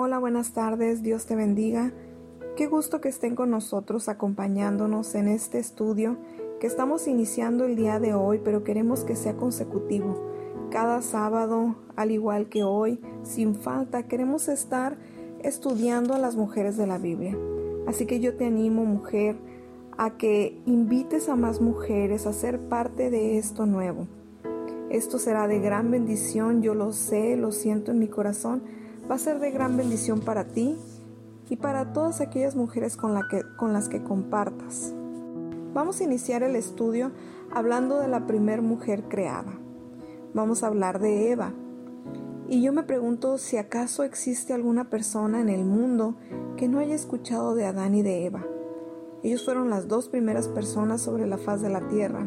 Hola, buenas tardes, Dios te bendiga. Qué gusto que estén con nosotros acompañándonos en este estudio que estamos iniciando el día de hoy, pero queremos que sea consecutivo. Cada sábado, al igual que hoy, sin falta, queremos estar estudiando a las mujeres de la Biblia. Así que yo te animo, mujer, a que invites a más mujeres a ser parte de esto nuevo. Esto será de gran bendición, yo lo sé, lo siento en mi corazón. Va a ser de gran bendición para ti y para todas aquellas mujeres con, las que compartas. Vamos a iniciar el estudio hablando de la primer mujer creada. Vamos a hablar de Eva. Y yo me pregunto si acaso existe alguna persona en el mundo que no haya escuchado de Adán y de Eva. Ellos fueron las dos primeras personas sobre la faz de la tierra.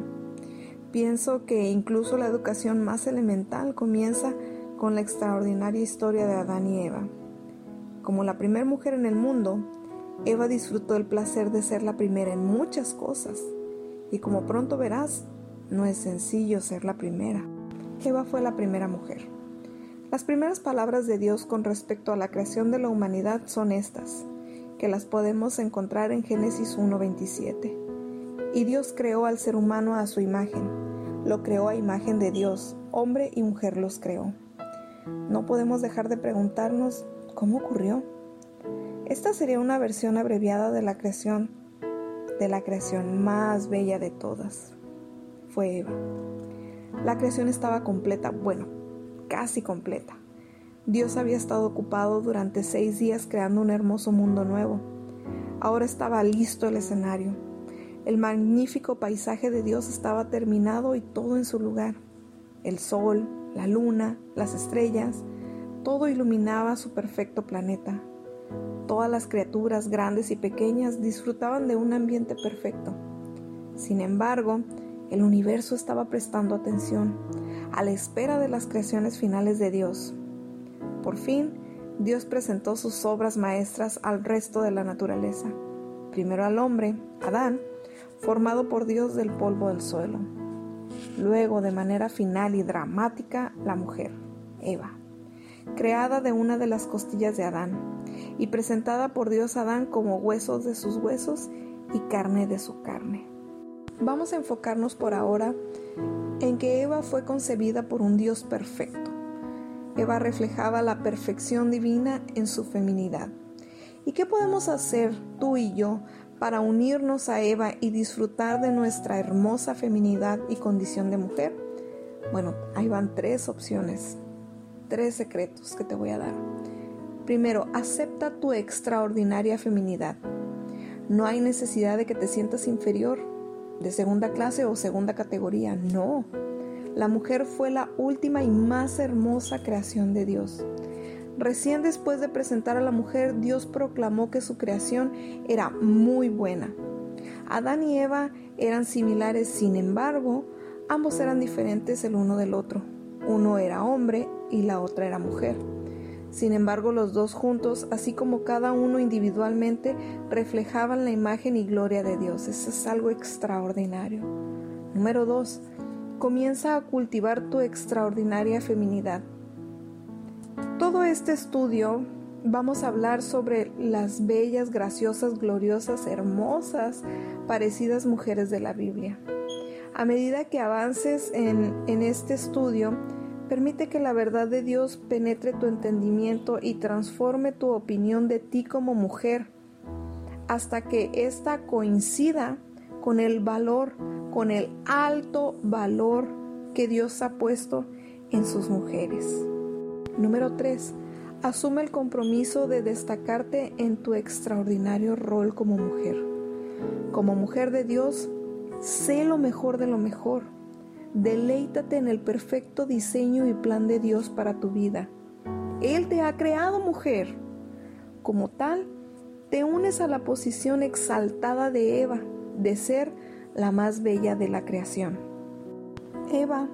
Pienso que incluso la educación más elemental comienza con la extraordinaria historia de Adán y Eva. Como la primera mujer en el mundo, Eva disfrutó el placer de ser la primera en muchas cosas. Y como pronto verás, no es sencillo ser la primera. Eva fue la primera mujer. Las primeras palabras de Dios con respecto a la creación de la humanidad son estas, que las podemos encontrar en Génesis 1.27. Y Dios creó al ser humano a su imagen, lo creó a imagen de Dios, hombre y mujer los creó. No podemos dejar de preguntarnos cómo ocurrió. Esta sería una versión abreviada de la creación, de la creación más bella de todas. Fue Eva. La creación estaba completa, bueno, casi completa. Dios había estado ocupado durante seis días creando un hermoso mundo nuevo. Ahora estaba listo el escenario. El magnífico paisaje de Dios estaba terminado y todo en su lugar. El sol, la luna, las estrellas, todo iluminaba su perfecto planeta. Todas las criaturas grandes y pequeñas disfrutaban de un ambiente perfecto. Sin embargo, el universo estaba prestando atención a la espera de las creaciones finales de Dios. Por fin, Dios presentó sus obras maestras al resto de la naturaleza. Primero al hombre, Adán, formado por Dios del polvo del suelo. Luego, de manera final y dramática, la mujer, Eva, creada de una de las costillas de Adán y presentada por Dios Adán como huesos de sus huesos y carne de su carne. Vamos a enfocarnos por ahora en que Eva fue concebida por un Dios perfecto. Eva reflejaba la perfección divina en su feminidad. ¿Y qué podemos hacer tú y yo para unirnos a Eva y disfrutar de nuestra hermosa feminidad y condición de mujer? Bueno, ahí van tres opciones, tres secretos que te voy a dar. Primero, acepta tu extraordinaria feminidad. No hay necesidad de que te sientas inferior de segunda clase o segunda categoría, no. La mujer fue la última y más hermosa creación de Dios. Recién después de presentar a la mujer, Dios proclamó que su creación era muy buena. Adán y Eva eran similares, sin embargo, ambos eran diferentes el uno del otro. Uno era hombre y la otra era mujer. Sin embargo, los dos juntos, así como cada uno individualmente, reflejaban la imagen y gloria de Dios. Eso es algo extraordinario. Número dos, comienza a cultivar tu extraordinaria feminidad. Todo este estudio vamos a hablar sobre las bellas, graciosas, gloriosas, hermosas, parecidas mujeres de la Biblia. A medida que avances en, en este estudio, Permite que la verdad de Dios penetre tu entendimiento y transforme tu opinión de ti como mujer hasta que ésta coincida con el valor, con el alto valor que Dios ha puesto en sus mujeres. Número 3. Asume el compromiso de destacarte en tu extraordinario rol como mujer. Como mujer de Dios, sé lo mejor de lo mejor Deleítate en el perfecto diseño y plan de Dios para tu vida. Él te ha creado mujer. Como tal, te unes a la posición exaltada de Eva, de ser la más bella de la creación. Eva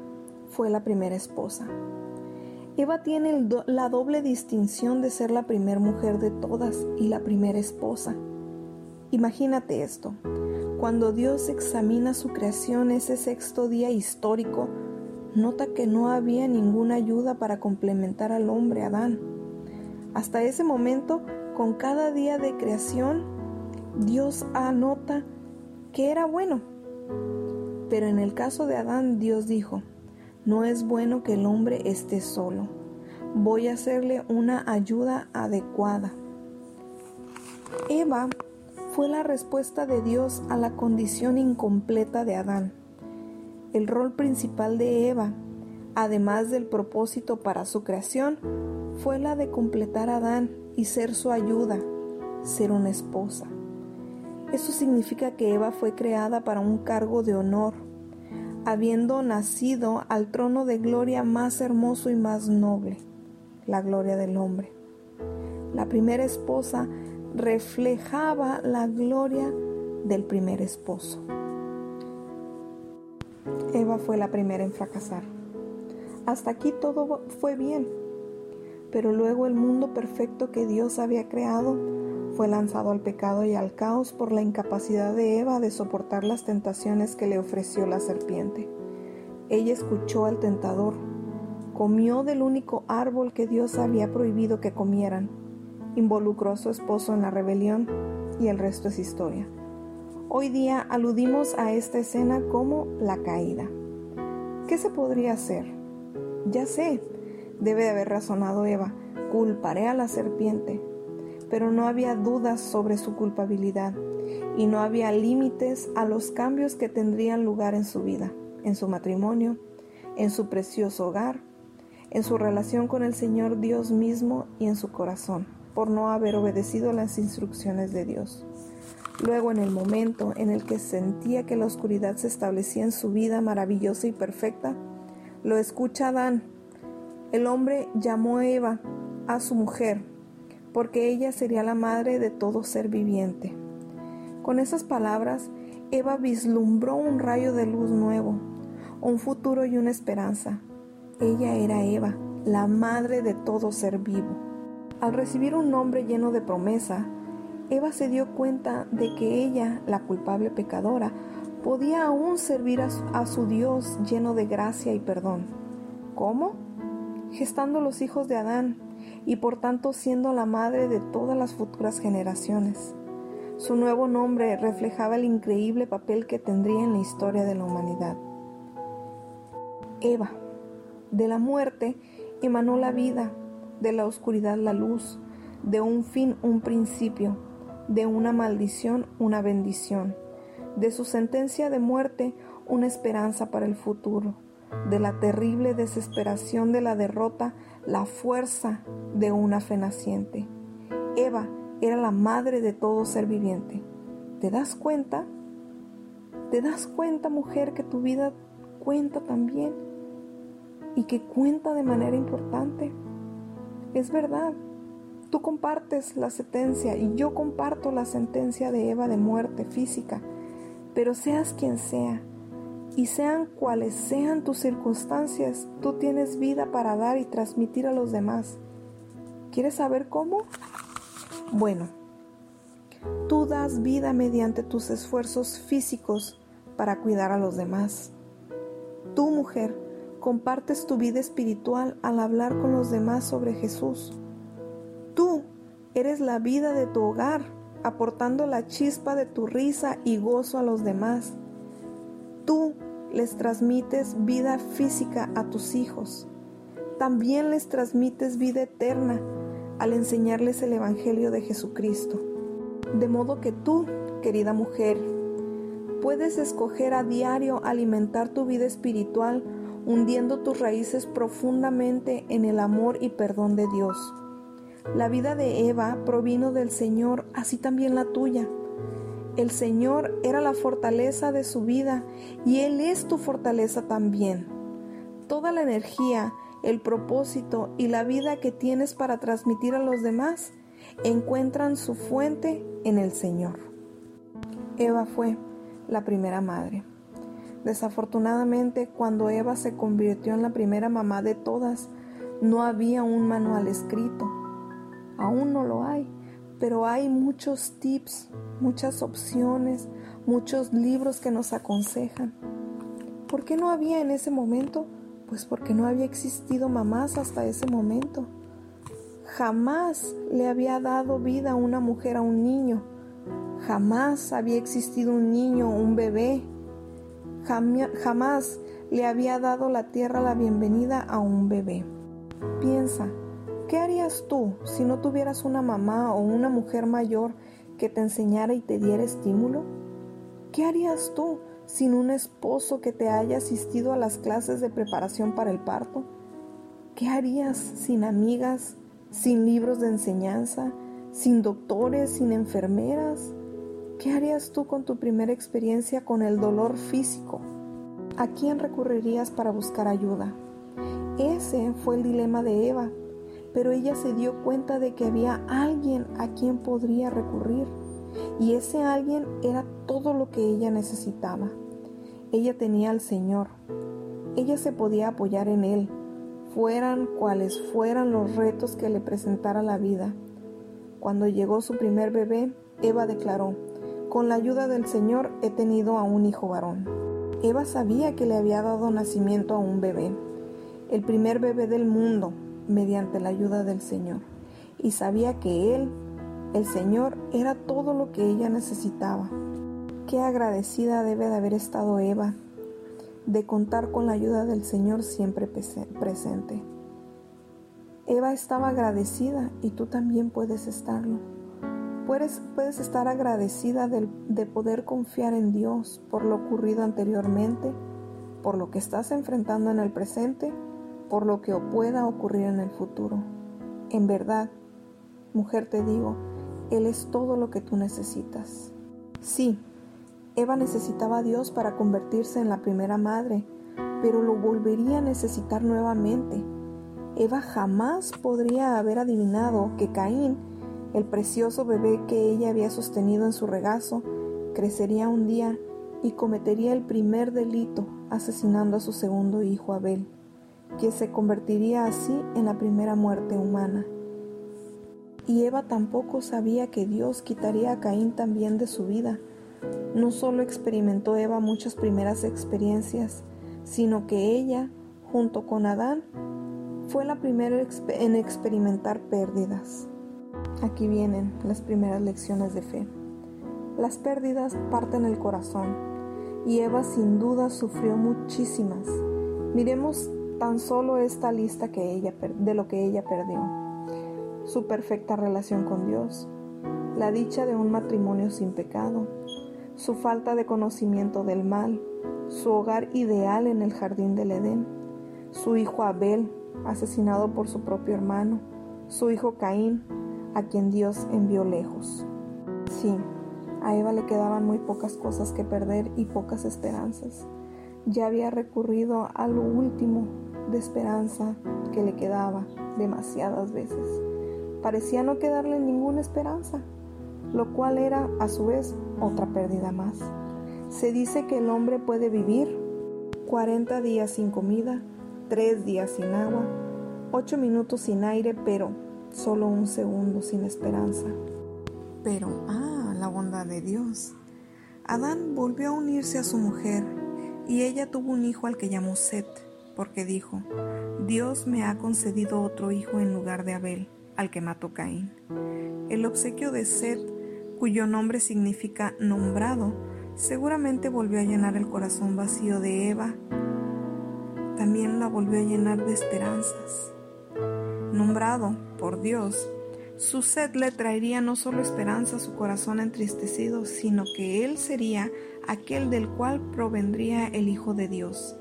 fue la primera esposa. Eva tiene la doble distinción de ser la primera mujer de todas y la primera esposa. Imagínate esto. Cuando Dios examina su creación ese sexto día histórico, nota que no había ninguna ayuda para complementar al hombre Adán. Hasta ese momento, con cada día de creación, Dios anota que era bueno. Pero en el caso de Adán, Dios dijo, no es bueno que el hombre esté solo. Voy a hacerle una ayuda adecuada. Eva fue la respuesta de Dios a la condición incompleta de Adán. El rol principal de Eva, además del propósito para su creación, fue la de completar a Adán y ser su ayuda, ser una esposa. Eso significa que Eva fue creada para un cargo de honor, habiendo nacido al trono de gloria más hermoso y más noble, la gloria del hombre. La primera esposa reflejaba la gloria del primer esposo. Eva fue la primera en fracasar. Hasta aquí todo fue bien, pero luego el mundo perfecto que Dios había creado fue lanzado al pecado y al caos por la incapacidad de Eva de soportar las tentaciones que le ofreció la serpiente. Ella escuchó al tentador, comió del único árbol que Dios había prohibido que comieran involucró a su esposo en la rebelión y el resto es historia. Hoy día aludimos a esta escena como la caída. ¿Qué se podría hacer? Ya sé, debe de haber razonado Eva, culparé a la serpiente, pero no había dudas sobre su culpabilidad y no había límites a los cambios que tendrían lugar en su vida, en su matrimonio, en su precioso hogar, en su relación con el Señor Dios mismo y en su corazón por no haber obedecido las instrucciones de Dios. Luego, en el momento en el que sentía que la oscuridad se establecía en su vida maravillosa y perfecta, lo escucha Adán. El hombre llamó a Eva, a su mujer, porque ella sería la madre de todo ser viviente. Con esas palabras, Eva vislumbró un rayo de luz nuevo, un futuro y una esperanza. Ella era Eva, la madre de todo ser vivo. Al recibir un nombre lleno de promesa, Eva se dio cuenta de que ella, la culpable pecadora, podía aún servir a su, Dios lleno de gracia y perdón. ¿Cómo? Gestando los hijos de Adán y por tanto siendo la madre de todas las futuras generaciones. Su nuevo nombre reflejaba el increíble papel que tendría en la historia de la humanidad. Eva, de la muerte, emanó la vida de la oscuridad la luz, de un fin un principio, de una maldición una bendición, de su sentencia de muerte una esperanza para el futuro, de la terrible desesperación de la derrota la fuerza de una fe naciente. Eva era la madre de todo ser viviente. ¿Te das cuenta? ¿Te das cuenta, mujer, que tu vida cuenta también? Y que cuenta de manera importante. Es verdad, tú compartes la sentencia y yo comparto la sentencia de Eva de muerte física, pero seas quien sea y sean cuales sean tus circunstancias, tú tienes vida para dar y transmitir a los demás. ¿Quieres saber cómo? Bueno, tú das vida mediante tus esfuerzos físicos para cuidar a los demás. Tú, mujer, compartes tu vida espiritual al hablar con los demás sobre Jesús. Tú eres la vida de tu hogar, aportando la chispa de tu risa y gozo a los demás. Tú les transmites vida física a tus hijos. También les transmites vida eterna al enseñarles el Evangelio de Jesucristo. De modo que tú, querida mujer, puedes escoger a diario alimentar tu vida espiritual hundiendo tus raíces profundamente en el amor y perdón de Dios. La vida de Eva provino del Señor, así también la tuya. El Señor era la fortaleza de su vida y Él es tu fortaleza también. Toda la energía, el propósito y la vida que tienes para transmitir a los demás encuentran su fuente en el Señor. Eva fue la primera madre. Desafortunadamente, cuando Eva se convirtió en la primera mamá de todas, no había un manual escrito. Aún no lo hay, pero hay muchos tips, muchas opciones, muchos libros que nos aconsejan. ¿Por qué no había en ese momento? Pues porque no había existido mamás hasta ese momento. Jamás le había dado vida a una mujer a un niño. Jamás había existido un niño, un bebé. Jamás le había dado la tierra la bienvenida a un bebé. Piensa, ¿qué harías tú si no tuvieras una mamá o una mujer mayor que te enseñara y te diera estímulo? ¿Qué harías tú sin un esposo que te haya asistido a las clases de preparación para el parto? ¿Qué harías sin amigas, sin libros de enseñanza, sin doctores, sin enfermeras? ¿Qué harías tú con tu primera experiencia con el dolor físico? ¿A quién recurrirías para buscar ayuda? Ese fue el dilema de Eva, pero ella se dio cuenta de que había alguien a quien podría recurrir, y ese alguien era todo lo que ella necesitaba. Ella tenía al Señor, ella se podía apoyar en Él, fueran cuales fueran los retos que le presentara la vida. Cuando llegó su primer bebé, Eva declaró, con la ayuda del Señor he tenido a un hijo varón. Eva sabía que le había dado nacimiento a un bebé el primer bebé del mundo mediante la ayuda del Señor y sabía que Él, el Señor, era todo lo que ella necesitaba. Qué agradecida debe de haber estado Eva de contar con la ayuda del Señor siempre presente. Eva estaba agradecida y tú también puedes estarlo. Puedes, puedes estar agradecida de, de poder confiar en Dios por lo ocurrido anteriormente, por lo que estás enfrentando en el presente por lo que pueda ocurrir en el futuro. En verdad, mujer te digo, Él es todo lo que tú necesitas. Sí, Eva necesitaba a Dios para convertirse en la primera madre, pero lo volvería a necesitar nuevamente. Eva jamás podría haber adivinado que Caín, el precioso bebé que ella había sostenido en su regazo, crecería un día y cometería el primer delito asesinando a su segundo hijo Abel que se convertiría así en la primera muerte humana. Y Eva tampoco sabía que Dios quitaría a Caín también de su vida. No solo experimentó Eva muchas primeras experiencias, sino que ella, junto con Adán, fue la primera en experimentar pérdidas. Aquí vienen las primeras lecciones de fe. Las pérdidas parten el corazón y Eva sin duda sufrió muchísimas. Miremos tan solo esta lista que ella, de lo que ella perdió. Su perfecta relación con Dios, la dicha de un matrimonio sin pecado, su falta de conocimiento del mal, su hogar ideal en el jardín del Edén, su hijo Abel, asesinado por su propio hermano, su hijo Caín, a quien Dios envió lejos. Sí, a Eva le quedaban muy pocas cosas que perder y pocas esperanzas. Ya había recurrido a lo último de esperanza que le quedaba demasiadas veces. Parecía no quedarle ninguna esperanza, lo cual era a su vez otra pérdida más. Se dice que el hombre puede vivir 40 días sin comida, 3 días sin agua, 8 minutos sin aire, pero solo un segundo sin esperanza. Pero, ah, la bondad de Dios. Adán volvió a unirse a su mujer y ella tuvo un hijo al que llamó Seth porque dijo, Dios me ha concedido otro hijo en lugar de Abel, al que mató Caín. El obsequio de Seth, cuyo nombre significa nombrado, seguramente volvió a llenar el corazón vacío de Eva. También la volvió a llenar de esperanzas. Nombrado por Dios, su sed le traería no solo esperanza a su corazón entristecido, sino que él sería aquel del cual provendría el Hijo de Dios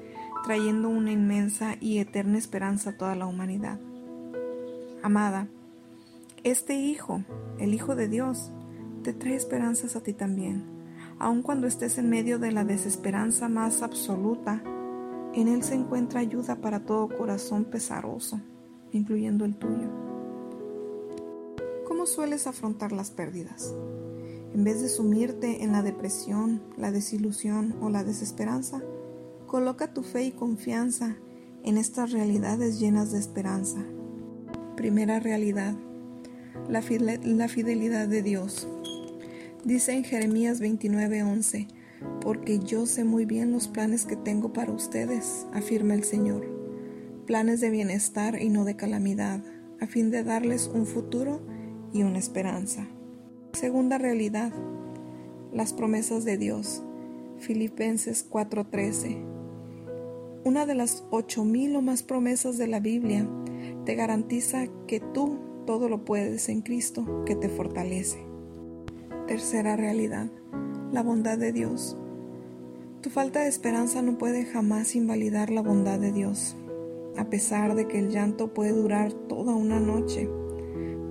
trayendo una inmensa y eterna esperanza a toda la humanidad. Amada, este Hijo, el Hijo de Dios, te trae esperanzas a ti también, aun cuando estés en medio de la desesperanza más absoluta. En Él se encuentra ayuda para todo corazón pesaroso, incluyendo el tuyo. ¿Cómo sueles afrontar las pérdidas? En vez de sumirte en la depresión, la desilusión o la desesperanza, Coloca tu fe y confianza en estas realidades llenas de esperanza. Primera realidad, la, fidelidad de Dios. Dice en Jeremías 29:11, porque yo sé muy bien los planes que tengo para ustedes, afirma el Señor, planes de bienestar y no de calamidad, a fin de darles un futuro y una esperanza. Segunda realidad, las promesas de Dios. Filipenses 4:13. Una de las ocho mil o más promesas de la Biblia te garantiza que tú todo lo puedes en Cristo que te fortalece. Tercera realidad, la bondad de Dios. Tu falta de esperanza no puede jamás invalidar la bondad de Dios, a pesar de que el llanto puede durar toda una noche,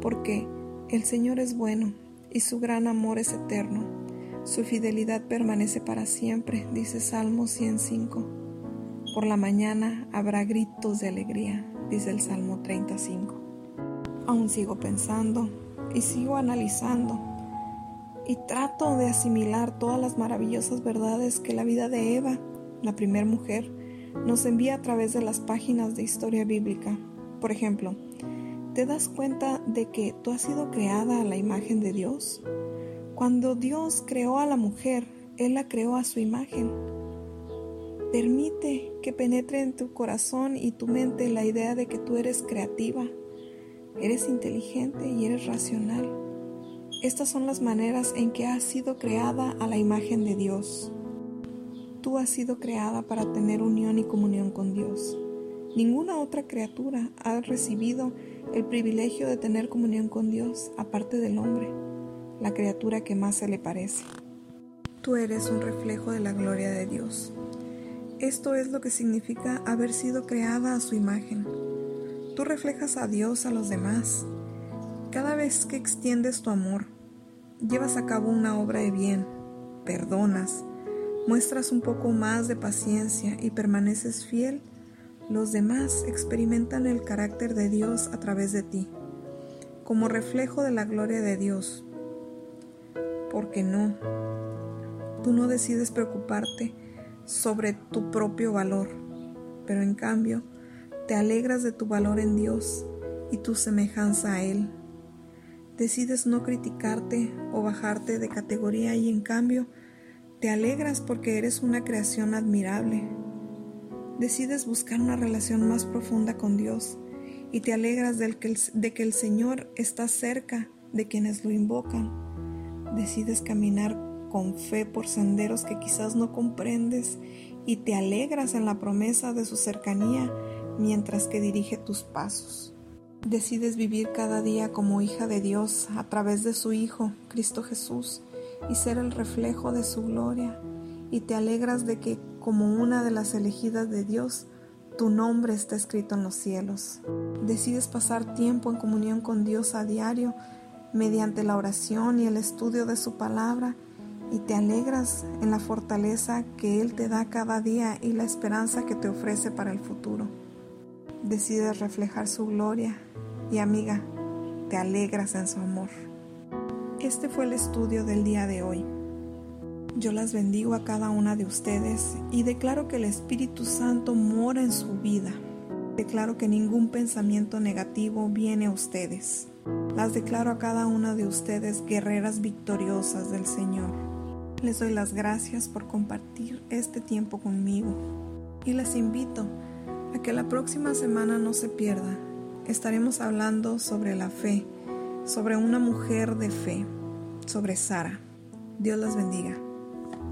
porque el Señor es bueno y su gran amor es eterno. Su fidelidad permanece para siempre, dice Salmo 105. Por la mañana habrá gritos de alegría, dice el Salmo 35. Aún sigo pensando y sigo analizando y trato de asimilar todas las maravillosas verdades que la vida de Eva, la primera mujer, nos envía a través de las páginas de historia bíblica. Por ejemplo, ¿te das cuenta de que tú has sido creada a la imagen de Dios? Cuando Dios creó a la mujer, Él la creó a su imagen. Permite que penetre en tu corazón y tu mente la idea de que tú eres creativa, eres inteligente y eres racional. Estas son las maneras en que has sido creada a la imagen de Dios. Tú has sido creada para tener unión y comunión con Dios. Ninguna otra criatura ha recibido el privilegio de tener comunión con Dios aparte del hombre, la criatura que más se le parece. Tú eres un reflejo de la gloria de Dios. Esto es lo que significa haber sido creada a su imagen. Tú reflejas a Dios a los demás. Cada vez que extiendes tu amor, llevas a cabo una obra de bien, perdonas, muestras un poco más de paciencia y permaneces fiel, los demás experimentan el carácter de Dios a través de ti, como reflejo de la gloria de Dios. Porque no, tú no decides preocuparte sobre tu propio valor, pero en cambio, te alegras de tu valor en Dios y tu semejanza a Él. Decides no criticarte o bajarte de categoría y en cambio te alegras porque eres una creación admirable. Decides buscar una relación más profunda con Dios y te alegras de que el Señor está cerca de quienes lo invocan. Decides caminar con fe por senderos que quizás no comprendes y te alegras en la promesa de su cercanía mientras que dirige tus pasos. Decides vivir cada día como hija de Dios a través de su Hijo, Cristo Jesús, y ser el reflejo de su gloria, y te alegras de que como una de las elegidas de Dios, tu nombre está escrito en los cielos. Decides pasar tiempo en comunión con Dios a diario mediante la oración y el estudio de su palabra y te alegras en la fortaleza que Él te da cada día y la esperanza que te ofrece para el futuro decides reflejar su gloria y amiga, te alegras en su amor. Este fue el estudio del día de hoy. Yo las bendigo a cada una de ustedes y declaro que el Espíritu Santo mora en su vida. Declaro que ningún pensamiento negativo viene a ustedes. Las declaro a cada una de ustedes guerreras victoriosas del Señor. Les doy las gracias por compartir este tiempo conmigo y les invito que la próxima semana no se pierda. Estaremos hablando sobre la fe, sobre una mujer de fe, sobre Sara. Dios las bendiga.